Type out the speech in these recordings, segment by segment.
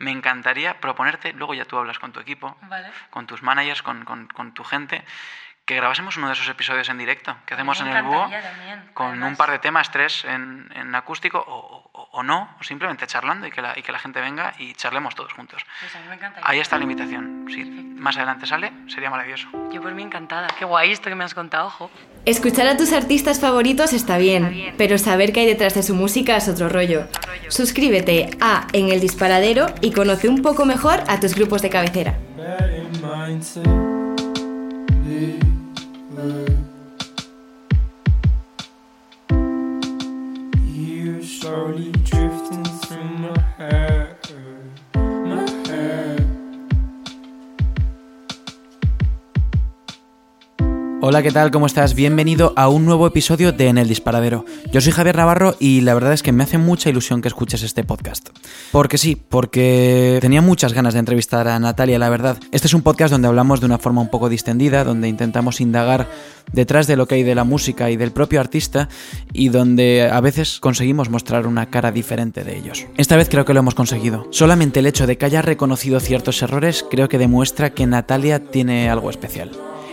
me encantaría proponerte, luego ya tú hablas con tu equipo, Vale. con tus managers, con, con- con tu gente, que grabásemos uno de esos episodios en directo que hacemos en el búho, también, con además. un par de temas, tres en, en acústico, o, o- o no, o simplemente charlando y que, la, y que la gente venga y charlemos todos juntos. Pues a mí me encantaría. Ahí está la invitación. Si más adelante sale, sería maravilloso. Yo por mí encantada. Qué guay esto que me has contado, ojo. Escuchar a tus artistas favoritos está bien, pero saber qué hay detrás de su música es otro rollo. Suscríbete a En el Disparadero y conoce un poco mejor a tus grupos de cabecera. You slowly Hola, ¿qué tal? ¿Cómo estás? Bienvenido a un nuevo episodio de En el Disparadero. Yo soy Javier Navarro y la verdad es que me hace mucha ilusión que escuches este podcast. Porque sí, porque tenía muchas ganas de entrevistar a Natalia, la verdad. Este es un podcast donde hablamos de una forma un poco distendida, donde intentamos indagar detrás de lo que hay de la música y del propio artista y donde a veces conseguimos mostrar una cara diferente de ellos. Esta vez creo que lo hemos conseguido. Solamente el hecho de que haya reconocido ciertos errores creo que demuestra que Natalia tiene algo especial.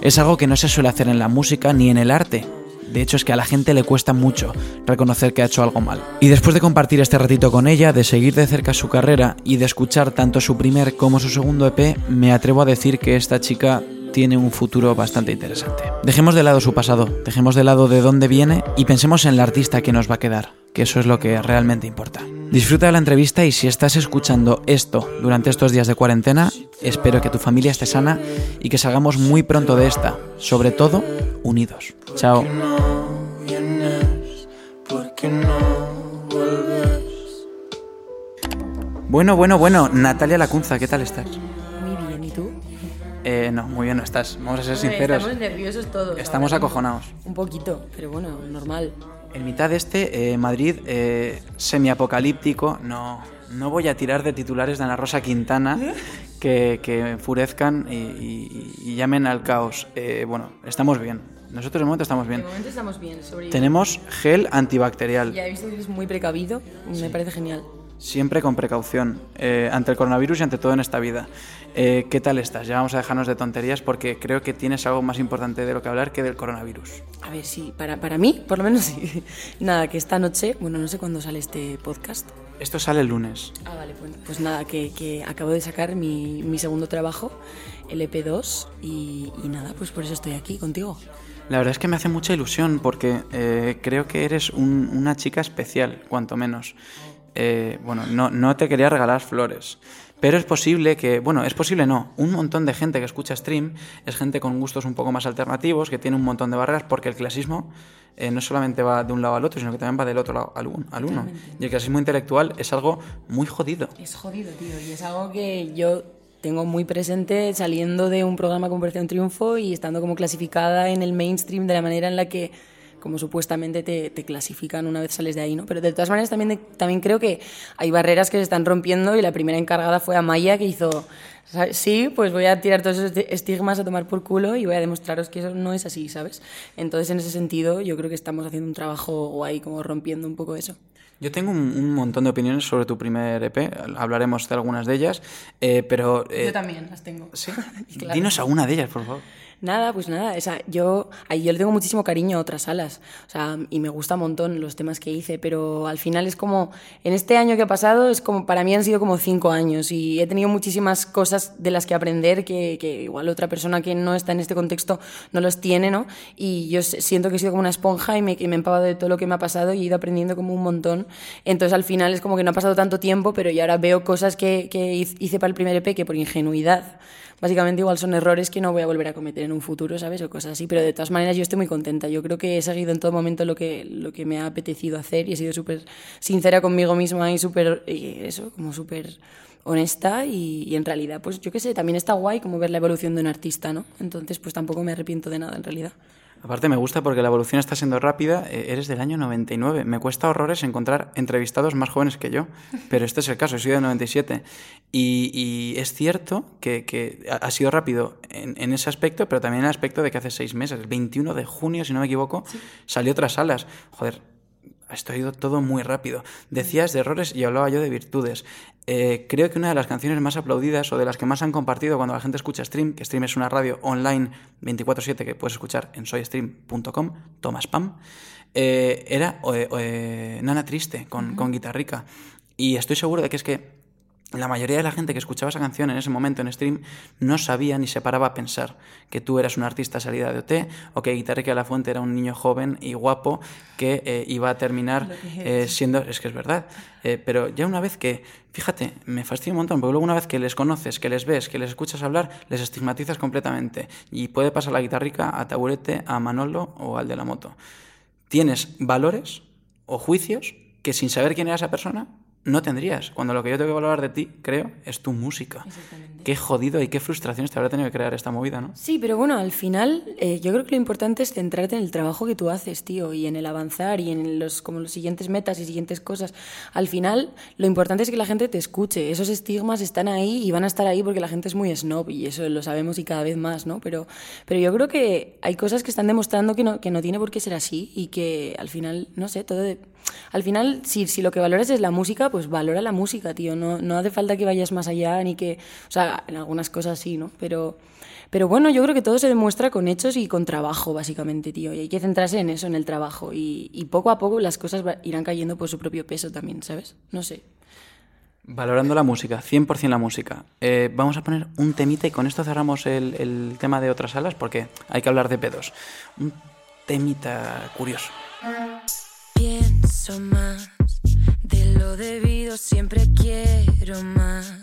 Es algo que no se suele hacer en la música ni en el arte. De hecho es que a la gente le cuesta mucho reconocer que ha hecho algo mal. Y después de compartir este ratito con ella, de seguir de cerca su carrera y de escuchar tanto su primer como su segundo EP, me atrevo a decir que esta chica tiene un futuro bastante interesante. Dejemos de lado su pasado, dejemos de lado de dónde viene y pensemos en la artista que nos va a quedar, que eso es lo que realmente importa. Disfruta de la entrevista y si estás escuchando esto durante estos días de cuarentena, espero que tu familia esté sana y que salgamos muy pronto de esta, sobre todo unidos. Chao. Bueno, bueno, bueno, Natalia Lacunza, ¿qué tal estás? Muy bien, ¿y tú? Eh, no, muy bien no estás, vamos a ser sinceros. Estamos nerviosos todos. Estamos acojonados. Un poquito, pero bueno, normal. En mitad de este, eh, Madrid, eh, semiapocalíptico, no, no voy a tirar de titulares de Ana Rosa Quintana que, que enfurezcan y, y- y llamen al caos. Eh, bueno, estamos bien. Nosotros de momento estamos bien. De momento estamos bien. Tenemos gel antibacterial, Ya he visto que eres muy precavido. Me parece genial. Siempre con precaución, eh, ante el coronavirus y ante todo en esta vida. Eh, ¿Qué tal estás? Ya vamos a dejarnos de tonterías porque creo que tienes algo más importante de lo que hablar que del coronavirus. A ver, sí, para, para mí, por lo menos sí. Nada, que esta noche, bueno, no sé cuándo sale este podcast. Esto sale el lunes. Ah, vale, bueno, pues nada, que, que acabo de sacar mi, mi segundo trabajo, el EP2, y, y nada, pues por eso estoy aquí contigo. La verdad es que me hace mucha ilusión porque eh, creo que eres un- una chica especial, cuanto menos. Eh, bueno, no, no te quería regalar flores, pero es posible que, bueno, es posible no, un montón de gente que escucha stream es gente con gustos un poco más alternativos, que tiene un montón de barreras, porque el clasismo eh, no solamente va de un lado al otro, sino que también va del otro lado al, un- al uno. Y el clasismo intelectual es algo muy jodido. Es jodido, tío, y es algo que yo tengo muy presente saliendo de un programa como Operación Triunfo y estando como clasificada en el mainstream de la manera en la que como supuestamente te, te clasifican una vez sales de ahí, ¿no? Pero de todas maneras también, también creo que hay barreras que se están rompiendo y la primera encargada fue Amaya que hizo, ¿sabes? sí, pues voy a tirar todos esos estigmas a tomar por culo y voy a demostraros que eso no es así, ¿sabes? Entonces en ese sentido yo creo que estamos haciendo un trabajo guay como rompiendo un poco eso. Yo tengo un, un montón de opiniones sobre tu primer EP, hablaremos de algunas de ellas, eh, pero... eh, Yo también las tengo. ¿Sí? Claro. Dinos alguna de ellas, por favor. Nada, pues nada, o sea, yo, ay, yo le tengo muchísimo cariño a otras salas, o sea, y me gusta un montón los temas que hice, pero al final es como, en este año que ha pasado, es como, para mí han sido como cinco años y he tenido muchísimas cosas de las que aprender que, que igual otra persona que no está en este contexto no los tiene, ¿no? Y yo siento que he sido como una esponja y me, me he empapado de todo lo que me ha pasado y he ido aprendiendo como un montón, entonces al final es como que no ha pasado tanto tiempo, pero yo ahora veo cosas que, que hice para el primer EP que por ingenuidad básicamente igual son errores que no voy a volver a cometer en un futuro, ¿sabes? O cosas así, pero de todas maneras yo estoy muy contenta. Yo creo que he seguido en todo momento lo que, lo que me ha apetecido hacer y he sido súper sincera conmigo misma y súper, eso, como súper honesta y, y en realidad, pues yo qué sé, también está guay como ver la evolución de un artista, ¿no? Entonces, pues tampoco me arrepiento de nada en realidad. Aparte me gusta porque la evolución está siendo rápida. Eh, Eres del año 99. Me cuesta horrores encontrar entrevistados más jóvenes que yo, pero este es el caso. Soy de 97. Y, y es cierto que, que ha sido rápido en, en ese aspecto, pero también en el aspecto de que hace seis meses, el 21 de junio, si no me equivoco, salió otras salas. Joder, Esto ha ido todo muy rápido. Decías de errores y hablaba yo de virtudes. Eh, creo que una de las canciones más aplaudidas o de las que más han compartido cuando la gente escucha Stream, que Stream es una radio online 24/7 que puedes escuchar en soystream.com, toma spam, eh, era eh, eh, Nana Triste con, con Guitarrica. Y estoy seguro de que es que la mayoría de la gente que escuchaba esa canción en ese momento en stream no sabía ni se paraba a pensar que tú eras un artista salida de OT o que Guitarrica de la Fuente era un niño joven y guapo que eh, iba a terminar eh, siendo... Es que es verdad. Eh, pero ya una vez que... Fíjate, me fastidia un montón, porque luego una vez que les conoces, que les ves, que les escuchas hablar, les estigmatizas completamente. Y puede pasar la guitarrica a Taburete, a Manolo o al de la moto. Tienes valores o juicios que sin saber quién era esa persona no tendrías. Cuando lo que yo tengo que valorar de ti, creo, es tu música. Qué jodido y qué frustraciones te habrá tenido que crear esta movida, ¿no? Sí, pero bueno, al final eh, yo creo que lo importante es centrarte en el trabajo que tú haces, tío, y en el avanzar y en los como los siguientes metas y siguientes cosas. Al final, lo importante es que la gente te escuche. Esos estigmas están ahí y van a estar ahí porque la gente es muy snob y eso lo sabemos y cada vez más, ¿no? Pero, pero yo creo que hay cosas que están demostrando que no, que no tiene por qué ser así y que al final, no sé, todo... De, al final, si, si lo que valoras es la música, pues valora la música, tío. No, no hace falta que vayas más allá ni que... O sea, en algunas cosas sí, ¿no? Pero, pero bueno, yo creo que todo se demuestra con hechos y con trabajo, básicamente, tío. Y hay que centrarse en eso, en el trabajo. Y, y poco a poco las cosas irán cayendo por su propio peso también, ¿sabes? No sé. Valorando la música, 100% la música. Eh, vamos a poner un temita y con esto cerramos el, el tema de otras salas porque hay que hablar de pedos. Un temita curioso. Pienso más de lo debido, siempre quiero más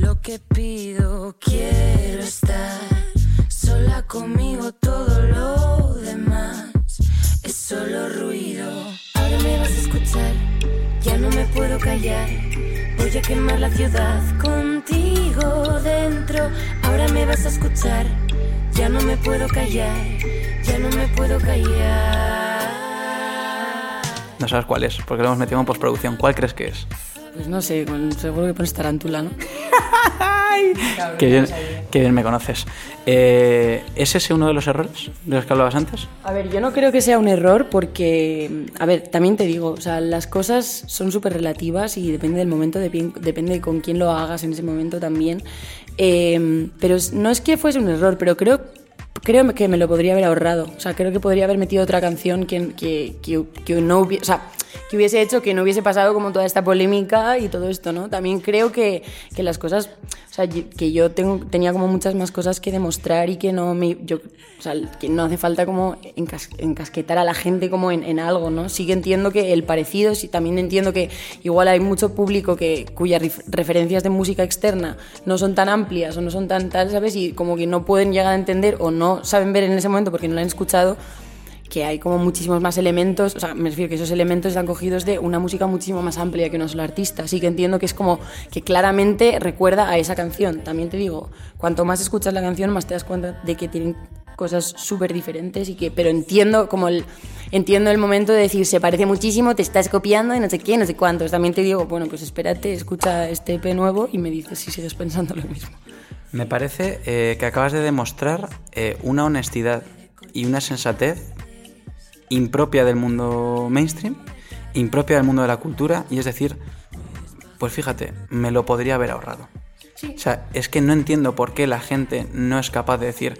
lo que pido. Quiero estar sola conmigo, todo lo demás es solo ruido. Ahora me vas a escuchar, ya no me puedo callar. Voy a quemar la ciudad contigo dentro. Ahora me vas a escuchar, ya no me puedo callar, ya no me puedo callar. No sabes cuál es, porque lo hemos metido en postproducción. ¿Cuál crees que es? Pues no sé, con- seguro que pones tarántula, ¿no? Qué bien, qué bien me conoces. Eh, ¿Es ese uno de los errores de los que hablabas antes? A ver, yo no creo que sea un error porque, a ver, también te digo, o sea, las cosas son súper relativas y depende del momento, depende de con quién lo hagas en ese momento también. Eh, pero no es que fuese un error, pero creo, creo que me lo podría haber ahorrado. O sea, creo que podría haber metido otra canción que, que, que, que no hubiese, o sea, que hubiese hecho que no hubiese pasado como toda esta polémica y todo esto, ¿no? También creo que, que las cosas, o sea, que yo tengo, tenía como muchas más cosas que demostrar y que no me, yo, o sea, que no hace falta como encas- encasquetar a la gente como en, en algo, ¿no? Sí que entiendo que el parecido, sí, también entiendo que igual hay mucho público que, cuyas ref- referencias de música externa no son tan amplias o no son tan tal, ¿sabes? Y como que no pueden llegar a entender o no saben ver en ese momento porque no lo han escuchado que hay como muchísimos más elementos, o sea, me refiero que esos elementos están cogidos de una música muchísimo más amplia que una sola artista, así que entiendo que es como que claramente recuerda a esa canción. También te digo, cuanto más escuchas la canción, más te das cuenta de que tienen cosas súper diferentes y que, pero entiendo como el, entiendo el momento de decir, se parece muchísimo, te estás copiando y no sé qué, no sé cuántos. También te digo, bueno, pues espérate, escucha este EP nuevo y me dices si sigues pensando lo mismo. Me parece eh, que acabas de demostrar eh, una honestidad y una sensatez impropia del mundo mainstream, impropia del mundo de la cultura, y es decir, pues fíjate, me lo podría haber ahorrado. O sea, es que no entiendo por qué la gente no es capaz de decir,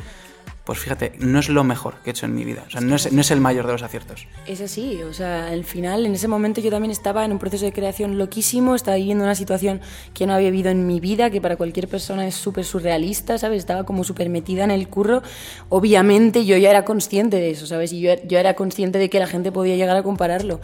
pues fíjate, no es lo mejor que he hecho en mi vida, o sea, no es, no es el mayor de los aciertos. Es así, o sea, al final, en ese momento yo también estaba en un proceso de creación loquísimo, estaba viviendo una situación que no había vivido en mi vida, que para cualquier persona es súper surrealista, ¿sabes? Estaba como súper metida en el curro. Obviamente yo ya era consciente de eso, ¿sabes? Y yo, yo era consciente de que la gente podía llegar a compararlo.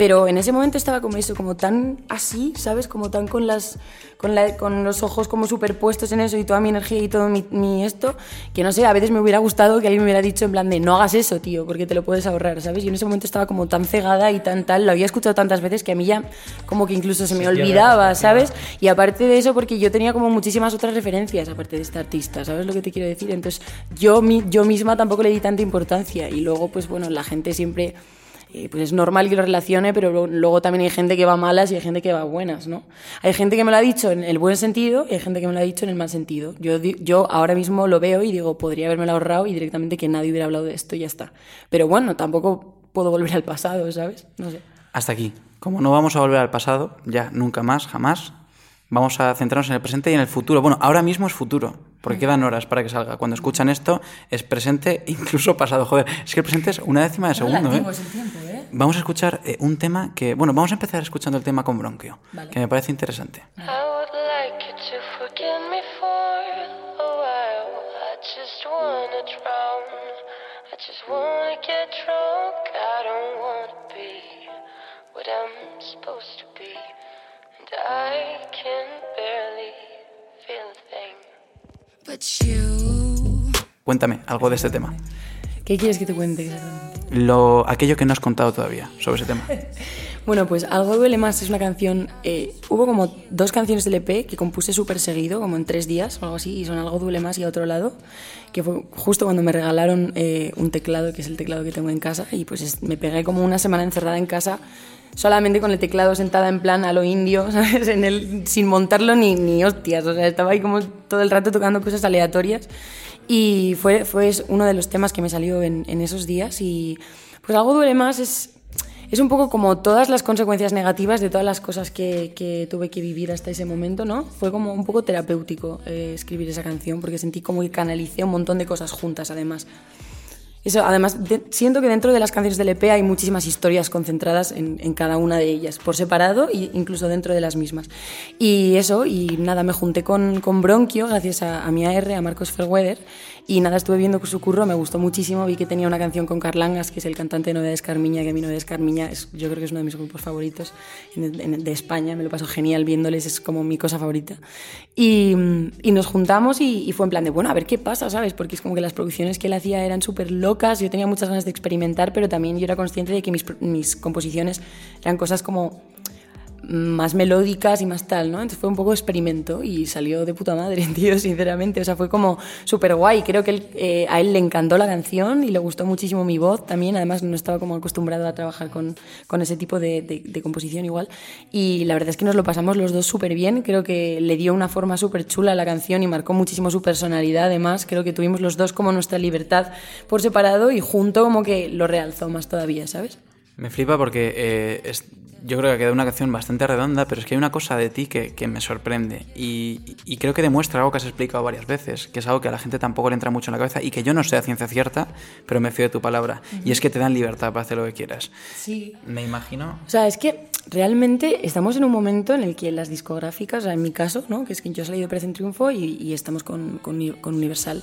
Pero en ese momento estaba como eso, como tan así, ¿sabes? Como tan con las con, la- con los ojos como superpuestos en eso y toda mi energía y todo mi, mi esto, que no sé, a veces me hubiera gustado que alguien me hubiera dicho en plan de no hagas eso, tío, porque te lo puedes ahorrar, ¿sabes? Yo en ese momento estaba como tan cegada y tan tal, lo había escuchado tantas veces que a mí ya como que incluso se me olvidaba, ¿sabes? Y aparte de eso, porque yo tenía como muchísimas otras referencias aparte de esta artista, ¿sabes lo que te quiero decir? Entonces yo, mi- yo misma tampoco le di tanta importancia y luego, pues bueno, la gente siempre eh, pues es normal que lo relacione, pero lo- luego también hay gente que va malas y hay gente que va buenas, ¿no? Hay gente que me lo ha dicho en el buen sentido y hay gente que me lo ha dicho en el mal sentido. Yo, yo ahora mismo lo veo y digo, podría haberme ahorrado y directamente que nadie hubiera hablado de esto y ya está. Pero bueno, tampoco puedo volver al pasado, ¿sabes? No sé. Hasta aquí. Como no vamos a volver al pasado, ya nunca más, jamás, vamos a centrarnos en el presente y en el futuro. Bueno, ahora mismo es futuro, porque quedan horas para que salga. Cuando escuchan esto, es presente, incluso pasado. Joder, es que el presente es una décima de segundo, ¿eh? Es el tiempo, ¿eh? Vamos a escuchar eh, un tema que... Bueno, vamos a empezar escuchando el tema con Bronquio, Vale. que me parece interesante. I I can barely feel a thing. But you. Cuéntame algo de este tema. ¿Qué quieres que te cuente exactamente? Lo, aquello que no has contado todavía sobre ese tema. Bueno, pues Algo duele más es una canción. eh, hubo como dos canciones del EP que compuse súper seguido, como en tres días o algo así, y son Algo duele más y a otro lado, que fue justo cuando me regalaron eh, un teclado, que es el teclado que tengo en casa, y pues es- me pegué como una semana encerrada en casa solamente con el teclado sentada en plan a lo indio, ¿sabes? En el, sin montarlo ni, ni hostias, o sea, estaba ahí como todo el rato tocando cosas aleatorias. Y fue, fue uno de los temas que me salió en, esos días. Y pues algo duele más es, es un poco como todas las consecuencias negativas de todas las cosas que, que tuve que vivir hasta ese momento, ¿no? Fue como un poco terapéutico eh, escribir esa canción porque sentí como que canalicé un montón de cosas juntas, además. Eso, además, de- siento que dentro de las canciones del EP hay muchísimas historias concentradas en, en cada una de ellas, por separado e incluso dentro de las mismas. Y eso, y nada, me junté con, con Bronquio, gracias a, a mi AR, a Marcos Ferweather, y nada, estuve viendo su curro, me gustó muchísimo, vi que tenía una canción con Carlangas, que es el cantante de Novedades Carmiña, que a mí Novedades Carmiña es, yo creo que es uno de mis grupos favoritos de España, me lo paso genial viéndoles, es como mi cosa favorita. Y, nos juntamos y, fue en plan de, bueno, a ver qué pasa, ¿sabes? Porque es como que las producciones que él hacía eran súper locas, yo tenía muchas ganas de experimentar, pero también yo era consciente de que mis composiciones eran cosas como más melódicas y más tal, ¿no? Entonces fue un poco experimento y salió de puta madre, tío, sinceramente. O sea, fue como súper guay. Creo que él, eh, a él le encantó la canción y le gustó muchísimo mi voz también. Además, no estaba como acostumbrado a trabajar con, con ese tipo de, de- de composición igual. Y la verdad es que nos lo pasamos los dos súper bien. Creo que le dio una forma súper chula a la canción y marcó muchísimo su personalidad. Además, creo que tuvimos los dos como nuestra libertad por separado y junto como que lo realzó más todavía, ¿sabes? Me flipa porque eh, es- yo creo que ha quedado una canción bastante redonda, pero es que hay una cosa de ti que, que me sorprende y, y creo que demuestra algo que has explicado varias veces, que es algo que a la gente tampoco le entra mucho en la cabeza y que yo no sé a ciencia cierta, pero me fío de tu palabra. Y es que te dan libertad para hacer lo que quieras. Sí. Me imagino... O sea, es que realmente estamos en un momento en el que las discográficas, o sea, en mi caso, ¿no? que es que yo salí de Operación Triunfo y, y estamos con, con, con Universal.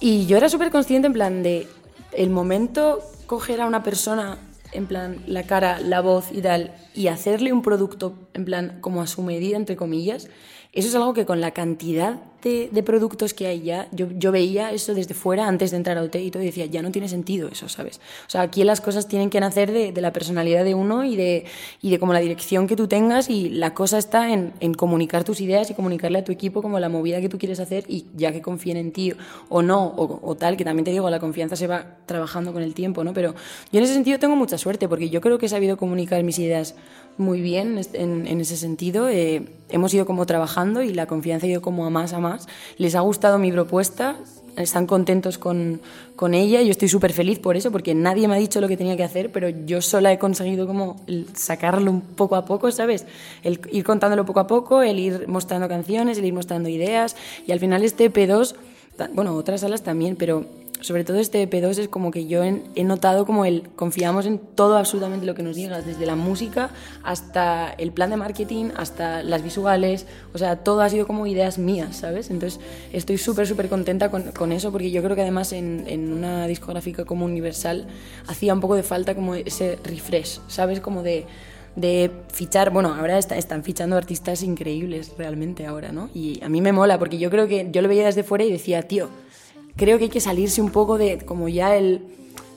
Y yo era súper consciente en plan de el momento coger a una persona, en plan la cara, la voz y tal, y hacerle un producto en plan como a su medida, entre comillas, eso es algo que con la cantidad de, productos que hay ya, yo, veía eso desde fuera antes de entrar a OT y todo y decía, ya no tiene sentido eso, ¿sabes? O sea, aquí las cosas tienen que nacer de, la personalidad de uno y de, y de como la dirección que tú tengas y la cosa está en, en comunicar tus ideas y comunicarle a tu equipo como la movida que tú quieres hacer y ya que confíen en ti o no, o, o tal, que también te digo, la confianza se va trabajando con el tiempo, ¿no? Pero yo en ese sentido tengo mucha suerte porque yo creo que he sabido comunicar mis ideas muy bien en, ese sentido. Eh, hemos ido como trabajando y la confianza ha ido como a más a más. Les ha gustado mi propuesta, están contentos con, con ella. Yo estoy súper feliz por eso, porque nadie me ha dicho lo que tenía que hacer, pero yo sola he conseguido como sacarlo un poco a poco, ¿sabes? El ir contándolo poco a poco, el ir mostrando canciones, el ir mostrando ideas. Y al final este EP2, ta- bueno, otras salas también, pero sobre todo este EP2 es como que yo he notado como el confiamos en todo absolutamente lo que nos digas, desde la música hasta el plan de marketing, hasta las visuales, o sea, todo ha sido como ideas mías, ¿sabes? Entonces estoy súper, súper contenta con, con eso porque yo creo que además en, en una discográfica como Universal hacía un poco de falta como ese refresh, ¿sabes? Como de de fichar, bueno, ahora está- están fichando artistas increíbles realmente ahora, ¿no? Y a mí me mola porque yo creo que yo lo veía desde fuera y decía, tío, creo que hay que salirse un poco de como ya el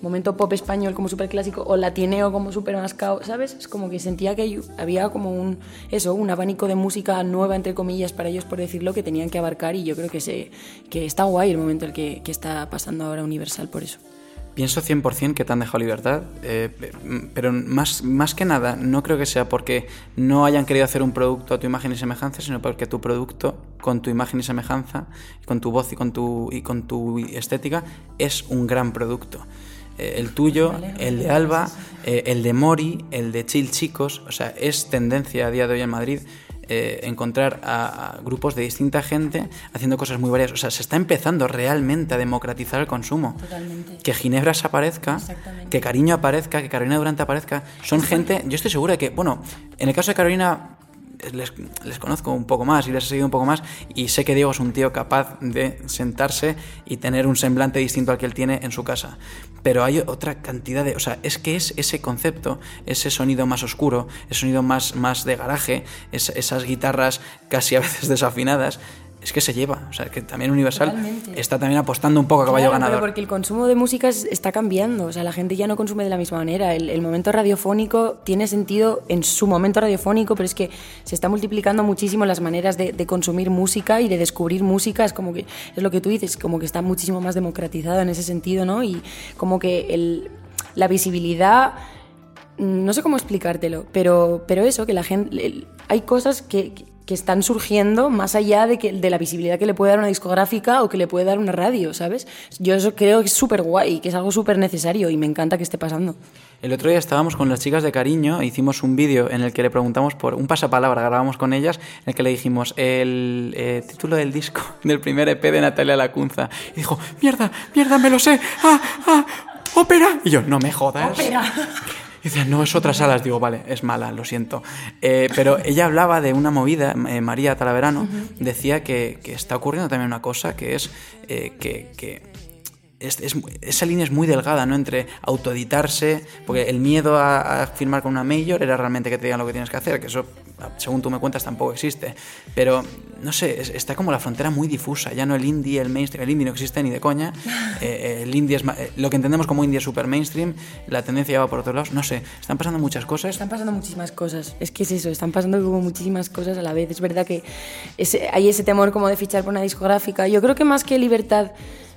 momento pop español como súper clásico o latineo como súper mascao, ¿sabes? Es como que sentía que había como un, eso, un abanico de música nueva, entre comillas, para ellos, por decirlo, que tenían que abarcar y yo creo que, se, que está guay el momento el que, que está pasando ahora Universal por eso. Pienso 100% que te han dejado libertad, eh, pero más, más que nada no creo que sea porque no hayan querido hacer un producto a tu imagen y semejanza, sino porque tu producto, con tu imagen y semejanza, con tu voz y con tu, y con tu estética, es un gran producto. eh, el tuyo, el de Alba, eh, el de Mori, el de Chill Chicos. O sea, es tendencia a día de hoy en Madrid eh, encontrar a, a grupos de distinta gente haciendo cosas muy variadas. O sea, se está empezando realmente a democratizar el consumo. Totalmente. Que Ginebras aparezca, que Cariño aparezca, que Carolina Durante aparezca. Son gente, yo estoy segura de que, bueno, en el caso de Carolina les, conozco un poco más y les he seguido un poco más y sé que Diego es un tío capaz de sentarse y tener un semblante distinto al que él tiene en su casa. Pero hay otra cantidad de... O sea, es que es ese concepto, ese sonido más oscuro, ese sonido más, más de garaje, es- esas guitarras casi a veces desafinadas, es que se lleva. O sea, que también Universal Totalmente. está también apostando un poco a caballo Claro, pero porque el consumo de música es- está cambiando, o sea, la gente ya no consume de la misma manera. El, el momento radiofónico tiene sentido en su momento radiofónico, pero es que se está multiplicando muchísimo las maneras de, de consumir música y de descubrir música. Es como que, es lo que tú dices, como que está muchísimo más democratizado en ese sentido, ¿no? Y como que el, la visibilidad mm, no sé cómo explicártelo, pero, pero eso, que la gente. hay cosas que, que- están surgiendo más allá de, que, de la visibilidad que le puede dar una discográfica o que le puede dar una radio, ¿sabes? Yo eso creo que es súper guay, que es algo súper necesario y me encanta que esté pasando. El otro día estábamos con las chicas de cariño, e hicimos un vídeo en el que le preguntamos por un pasapalabra, grabamos con ellas, en el que le dijimos el eh, título del disco del primer EP de Natalia Lacunza. Y dijo, mierda, mierda, me lo sé, ah, ah, ópera. Y yo, no me jodas. Y dice, no, es otras alas. Digo, vale, es mala, lo siento. Eh, pero ella hablaba de una movida, eh, María Talaverano, decía que, que está ocurriendo también una cosa, que es eh, que- que es- es- esa línea es muy delgada, ¿no? Entre autoeditarse, porque el miedo a, a firmar con una major era realmente que te digan lo que tienes que hacer, que eso, según tú me cuentas, tampoco existe. Pero, no sé, es- está como la frontera muy difusa, ya no el indie, el mainstream, el indie no existe ni de coña, eh, el indie es eh, lo que entendemos como indie es super mainstream, la tendencia va por otros lados, no sé, están pasando muchas cosas. Están pasando muchísimas cosas. Es que es eso, están pasando como muchísimas cosas a la vez. Es verdad que ese- hay ese temor como de fichar por una discográfica. Yo creo que más que libertad,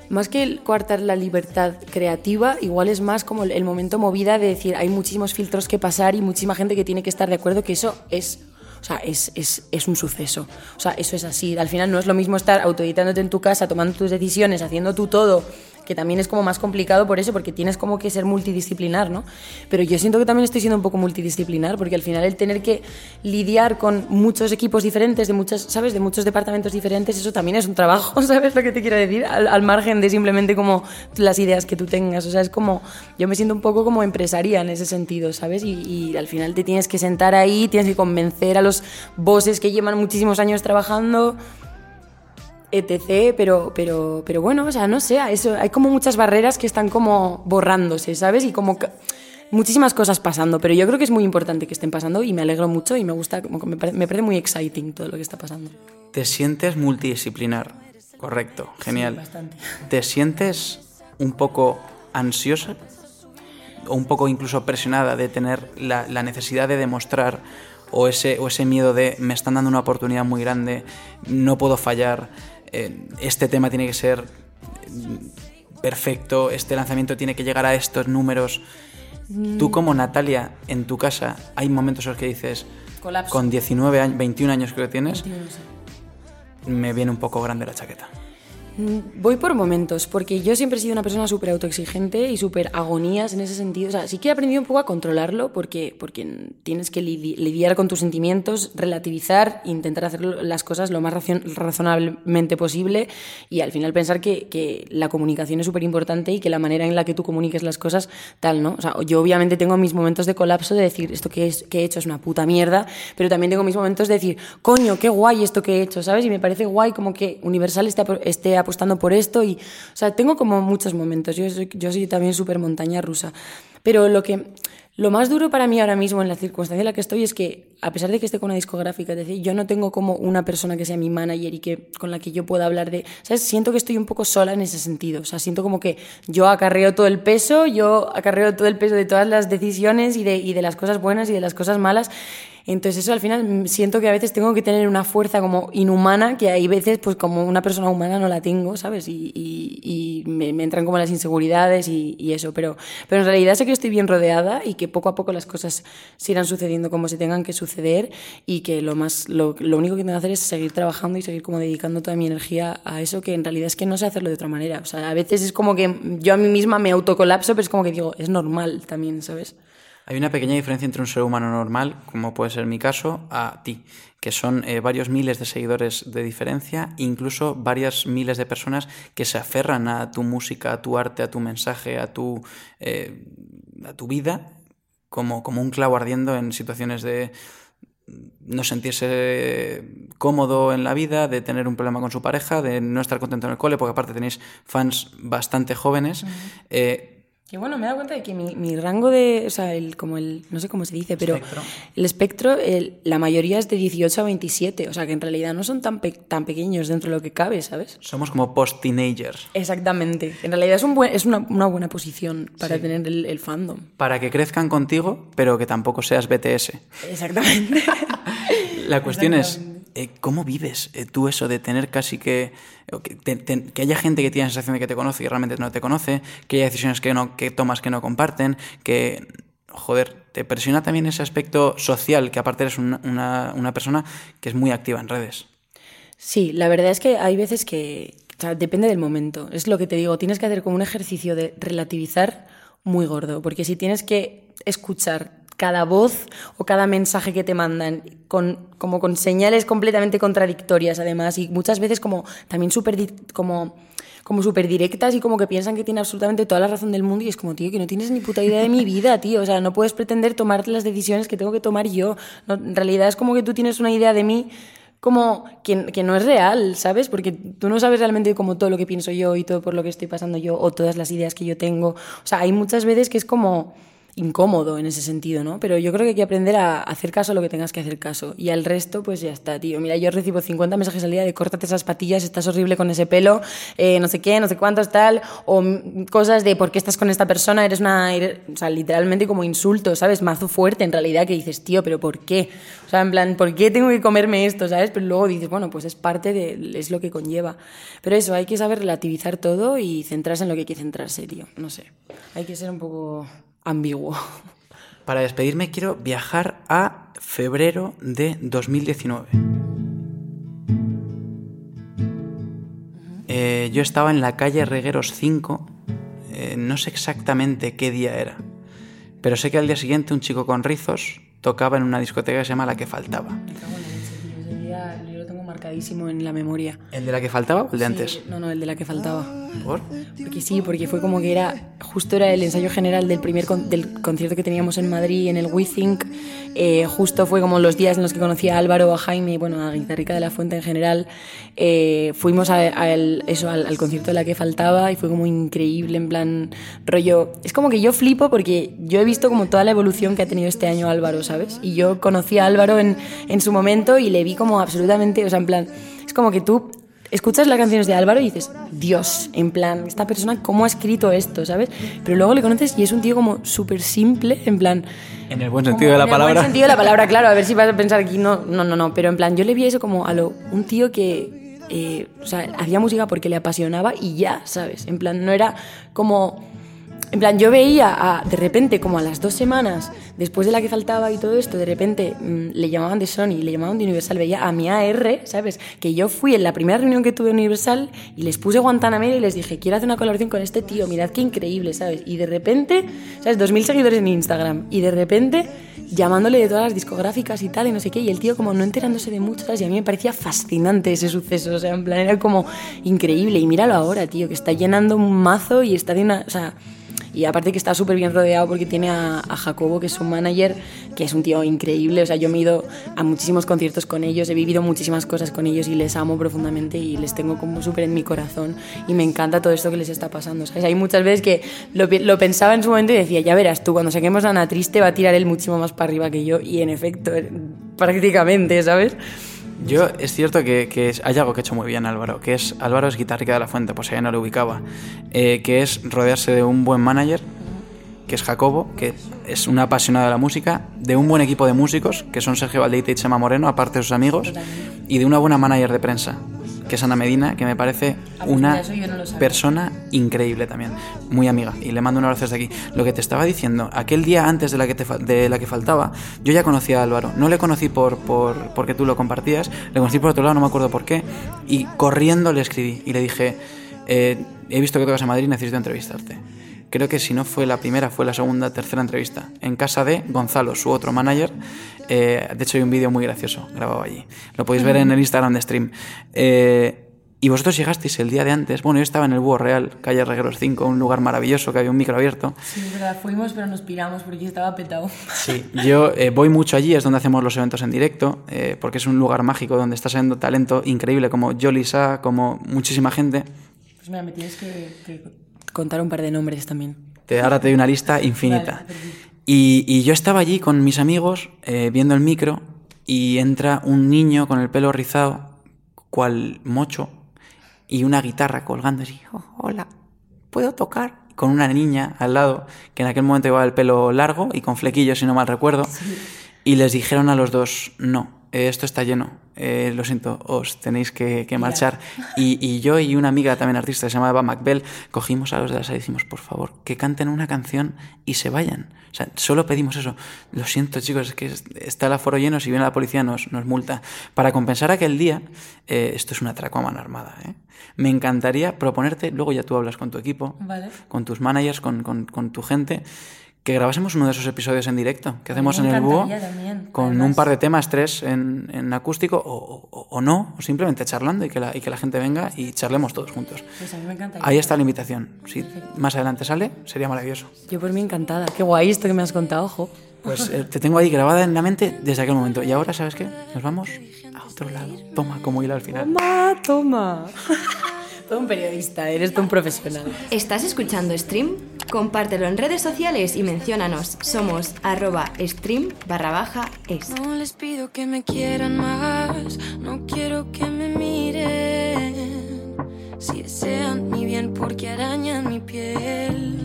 más que coartar la libertad creativa, igual es más como el momento movida de decir, hay muchísimos filtros que pasar y muchísima gente que tiene que estar de acuerdo que eso es... O sea, es, es, es un suceso. O sea, eso es así. Al final no es lo mismo estar autoeditándote en tu casa, tomando tus decisiones, haciendo tú todo, que también es como más complicado por eso, porque tienes como que ser multidisciplinar, ¿no? Pero yo siento que también estoy siendo un poco multidisciplinar, porque al final el tener que lidiar con muchos equipos diferentes, de muchas, ¿sabes? De muchos departamentos diferentes, eso también es un trabajo, ¿sabes lo que te quiero decir? Al, margen de simplemente como las ideas que tú tengas, o sea, es como, yo me siento un poco como empresaria en ese sentido, ¿sabes? Y, y al final te tienes que sentar ahí, tienes que convencer a los bosses que llevan muchísimos años trabajando, etc. Pero, pero, pero bueno, o sea, no sé, eso, hay como muchas barreras que están como borrándose, ¿sabes? Y como muchísimas cosas pasando, pero yo creo que es muy importante que estén pasando y me alegro mucho y me gusta, como que me parece, me parece muy exciting todo lo que está pasando. Te sientes multidisciplinar, correcto, genial. bastante. ¿Te sientes un poco ansiosa o un poco incluso presionada de tener la, la necesidad de demostrar o ese, o ese miedo de me están dando una oportunidad muy grande, no puedo fallar, este tema tiene que ser mm, perfecto, este lanzamiento tiene que llegar a estos números? Tú como Natalia, en tu casa, hay momentos en los que dices, Colapso. con 19 años, 21 años creo que tienes, me viene un poco grande la chaqueta. Mm, Voy por momentos, porque yo siempre he sido una persona súper autoexigente y súper agonías en ese sentido. O sea, sí que he aprendido un poco a controlarlo porque, porque tienes que lidi- lidiar con tus sentimientos, relativizar, intentar hacer las cosas lo más razonablemente posible y al final pensar que, que la comunicación es súper importante y que la manera en la que tú comuniques las cosas, tal, ¿no? O sea, yo obviamente tengo mis momentos de colapso de decir, esto que, es, que he hecho es una puta mierda, pero también tengo mis momentos de decir, coño, qué guay esto que he hecho, ¿sabes? Y me parece guay como que Universal esté, esté apostando por esto y, o sea, tengo como muchos momentos, yo soy, yo soy también súper montaña rusa, pero lo que... Lo más duro para mí ahora mismo en la circunstancia en la que estoy es que, a pesar de que esté con una discográfica, es decir, yo no tengo como una persona que sea mi manager y que con la que yo pueda hablar de, ¿sabes? Siento que estoy un poco sola en ese sentido, o sea, siento como que yo acarreo todo el peso, yo acarreo todo el peso de todas las decisiones y de, y de las cosas buenas y de las cosas malas. Entonces eso al final mm, siento que a veces tengo que tener una fuerza como inhumana que hay veces pues como una persona humana no la tengo, ¿sabes? Y, y- y me, me entran como las inseguridades y, y eso, pero, pero en realidad sé que estoy bien rodeada y que poco a poco las cosas se irán sucediendo como se tengan que suceder y que lo, más, lo, lo único que tengo que hacer es seguir trabajando y seguir como dedicando toda mi energía a eso que en realidad es que no sé hacerlo de otra manera. O sea, a veces es como que yo a mí misma me autocolapso, pero es como que digo, es normal también, ¿sabes? Hay una pequeña diferencia entre un ser humano normal, como puede ser mi caso, a ti, que son eh, varios miles de seguidores de diferencia, incluso varias miles de personas que se aferran a tu música, a tu arte, a tu mensaje, a tu, eh, a tu vida, como, como un clavo ardiendo en situaciones de no sentirse cómodo en la vida, de tener un problema con su pareja, de no estar contento en el cole, porque aparte tenéis fans bastante jóvenes. Eh, Que bueno, me he dado cuenta de que mi, mi rango de, o sea, el, como el, no sé cómo se dice, pero Espectro. el espectro, el- la mayoría es de 18 a 27, o sea que en realidad no son tan, pe- tan pequeños dentro de lo que cabe, ¿sabes? somos como post-teenagers. Exactamente. En realidad es, un buen, es una, una buena posición para tener el, el fandom. Para que crezcan contigo, pero que tampoco seas BTS. Exactamente. La cuestión es, eh, ¿cómo vives eh, tú eso de tener casi que... que haya gente que tiene la sensación de que te conoce y realmente no te conoce, que haya decisiones que, no, que tomas que no comparten, que... Joder, te presiona también ese aspecto social, que aparte eres una, una- una persona que es muy activa en redes. Sí, la verdad es que hay veces que o sea, depende del momento. Es lo que te digo, tienes que hacer como un ejercicio de relativizar muy gordo, porque si tienes que escuchar cada voz o cada mensaje que te mandan con, como con señales completamente contradictorias además y muchas veces como también súper como como súper directas y como que piensan que tiene absolutamente toda la razón del mundo y es como, tío, que no tienes ni puta idea de mi vida, tío. O sea, no puedes pretender tomar las decisiones que tengo que tomar yo. No, en realidad es como que tú tienes una idea de mí como que, que no es real, ¿sabes? Porque tú no sabes realmente como todo lo que pienso yo y todo por lo que estoy pasando yo o todas las ideas que yo tengo. O sea, hay muchas veces que es como incómodo en ese sentido, ¿no? Pero yo creo que hay que aprender a hacer caso a lo que tengas que hacer caso. Y al resto, pues ya está, tío. Mira, yo recibo 50 mensajes al día de córtate esas patillas, estás horrible con ese pelo, eh, no sé qué, no sé cuántos, tal. O cosas de por qué estás con esta persona, eres una... o sea, literalmente como insulto, ¿sabes? Mazo fuerte en realidad que dices, tío, pero ¿por qué? O sea, en plan, ¿por qué tengo que comerme esto, ¿sabes? Pero luego dices, bueno, pues es parte de... es lo que conlleva. Pero eso, hay que saber relativizar todo y centrarse en lo que hay que centrarse, tío. No sé. Hay que ser un poco ambiguo. Para despedirme quiero viajar a febrero de 2019. Eh, yo estaba en la calle Regueros 5, eh, no sé exactamente qué día era, pero sé que al día siguiente un chico con rizos tocaba en una discoteca que se llama La que faltaba. Yo lo tengo marcadísimo en la memoria. ¿El de la que faltaba o el de antes? No, no, el de la que faltaba. ¿Por? Porque sí, porque fue como que era, justo era el ensayo general del primer del concierto que teníamos en Madrid, en el WeThink. Eh, justo fue como los días en los que conocí a Álvaro, a Jaime, bueno, a Guitarrica de la Fuente en general. Eh, fuimos a, el- eso, al, al concierto de la que faltaba y fue como increíble, en plan, rollo. Es como que yo flipo porque yo he visto como toda la evolución que ha tenido este año Álvaro, ¿sabes? Y yo conocí a Álvaro en, en su momento y le vi como absolutamente, o sea, en plan, es como que tú escuchas las canciones de Álvaro y dices, Dios, en plan, esta persona, ¿cómo ha escrito esto, sabes? Pero luego le conoces y es un tío como súper simple, en plan... En el buen sentido de la en el palabra. buen sentido de la palabra, claro, a ver si vas a pensar aquí, no, no, no, no, pero en plan, yo le vi eso como a lo, un tío que, eh, o sea, hacía música porque le apasionaba y ya, ¿sabes? En plan, no era como... En plan, yo veía a, de repente, como a las dos semanas, después de la que faltaba y todo esto, de repente mm, le llamaban de Sony, le llamaban de Universal, veía a mi AR, ¿sabes? Que yo fui en la primera reunión que tuve en Universal y les puse Guantanamera y les dije, quiero hacer una colaboración con este tío, mirad qué increíble, ¿sabes? Y de repente, ¿sabes? 2.000 seguidores en Instagram y de repente llamándole de todas las discográficas y tal, y no sé qué, y el tío como no enterándose de mucho, ¿sabes? Y a mí me parecía fascinante ese suceso, o sea, en plan era como increíble, y míralo ahora, tío, que está llenando un mazo y está de una, y aparte que está súper bien rodeado porque tiene a, a Jacobo, que es su manager, que es un tío increíble. O sea, yo me he ido a muchísimos conciertos con ellos, he vivido muchísimas cosas con ellos y les amo profundamente y les tengo como súper en mi corazón. Y me encanta todo esto que les está pasando. ¿sabes? Hay muchas veces que lo, lo pensaba en su momento y decía, ya verás tú, cuando saquemos a Ana Triste va a tirar él muchísimo más para arriba que yo. Y en efecto, prácticamente, ¿sabes? Yo es cierto que, que hay algo que ha hecho muy bien Álvaro, que es Álvaro es guitarrica de la fuente, pues ella no lo ubicaba, eh, que es rodearse de un buen manager que es Jacobo, que es un apasionado de la música, de un buen equipo de músicos, que son Sergio Valdeite y Chema Moreno, aparte de sus amigos, y de una buena manager de prensa, que es Ana Medina, que me parece Ah, pues una no persona increíble también, muy amiga, y le mando un abrazo desde aquí. Lo que te estaba diciendo, aquel día antes de la que, te de la que faltaba, yo ya conocía a Álvaro, no le conocí por, por porque tú lo compartías, le conocí por otro lado, no me acuerdo por qué, y corriendo le escribí y le dije, eh, he visto que tocas en Madrid, necesito entrevistarte. Creo que si no fue la primera, fue la segunda, tercera entrevista. En casa de Gonzalo, su otro manager. Eh, de hecho, hay un vídeo muy gracioso grabado allí. Lo podéis ver en el Instagram de Stream. Eh, y vosotros llegasteis el día de antes. Bueno, yo estaba en el Búho Real, calle Regueros 5, un lugar maravilloso que había un micro abierto. Sí, es verdad, fuimos, pero nos piramos porque estaba petado. Sí, yo eh, voy mucho allí, es donde hacemos los eventos en directo, eh, porque es un lugar mágico donde está saliendo talento increíble como Jolisa, como muchísima gente. Pues mira, me tienes que, que contar un par de nombres también. Te, ahora te doy una lista infinita. Vale, perfecto. Y, y yo estaba allí con mis amigos eh, viendo el micro y entra un niño con el pelo rizado, cual mocho, y una guitarra colgando así. "Oh, hola, ¿puedo tocar? Con una niña al lado, que en aquel momento llevaba el pelo largo y con flequillos, si no mal recuerdo. Y les dijeron a los dos, no, eh, esto está lleno, eh, lo siento, os tenéis que, que marchar. Y, y yo y una amiga también artista, que se llamaba Macbell, cogimos a los de la sala y dijimos, por favor, que canten una canción y se vayan. O sea, solo pedimos eso. Lo siento, chicos, es que es- está el aforo lleno, si viene la policía nos, nos multa. Para compensar aquel día, eh, esto es una atraco a mano armada. Me encantaría proponerte, luego ya tú hablas con tu equipo, Vale. con tus managers, con, con- con tu gente, que grabásemos uno de esos episodios en directo que hacemos en el búho también, con además. un par de temas, tres en, en acústico o, o- o no, o simplemente charlando y que, la, y que la gente venga y charlemos todos juntos. Pues a mí me encantaría. Ahí está la invitación. Si más adelante sale, sería maravilloso. Yo por mí encantada. Qué guay esto que me has contado, ojo. Pues eh, te tengo ahí grabada en la mente desde aquel momento. Y ahora, ¿sabes qué? Nos vamos a otro lado. Toma, como ir al final. Toma, toma. Todo un periodista, eres todo un profesional. ¿Estás escuchando Stream? Compártelo en redes sociales y menciónanos. Somos arroba stream barra baja es. No les pido que me quieran más, no quiero que me miren. Si desean mi bien porque arañan mi piel.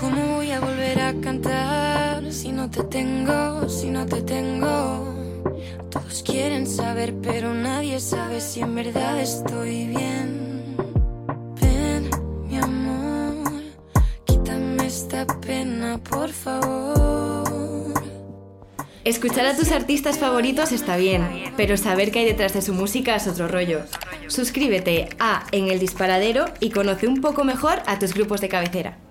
¿Cómo voy a volver a cantar si no te tengo, si no te tengo? Todos quieren saber, pero nadie sabe si en verdad estoy bien. Ven, mi amor, quítame esta pena, por favor. Escuchar a tus artistas favoritos está bien, pero saber qué hay detrás de su música es otro rollo. Suscríbete a En el Disparadero y conoce un poco mejor a tus grupos de cabecera.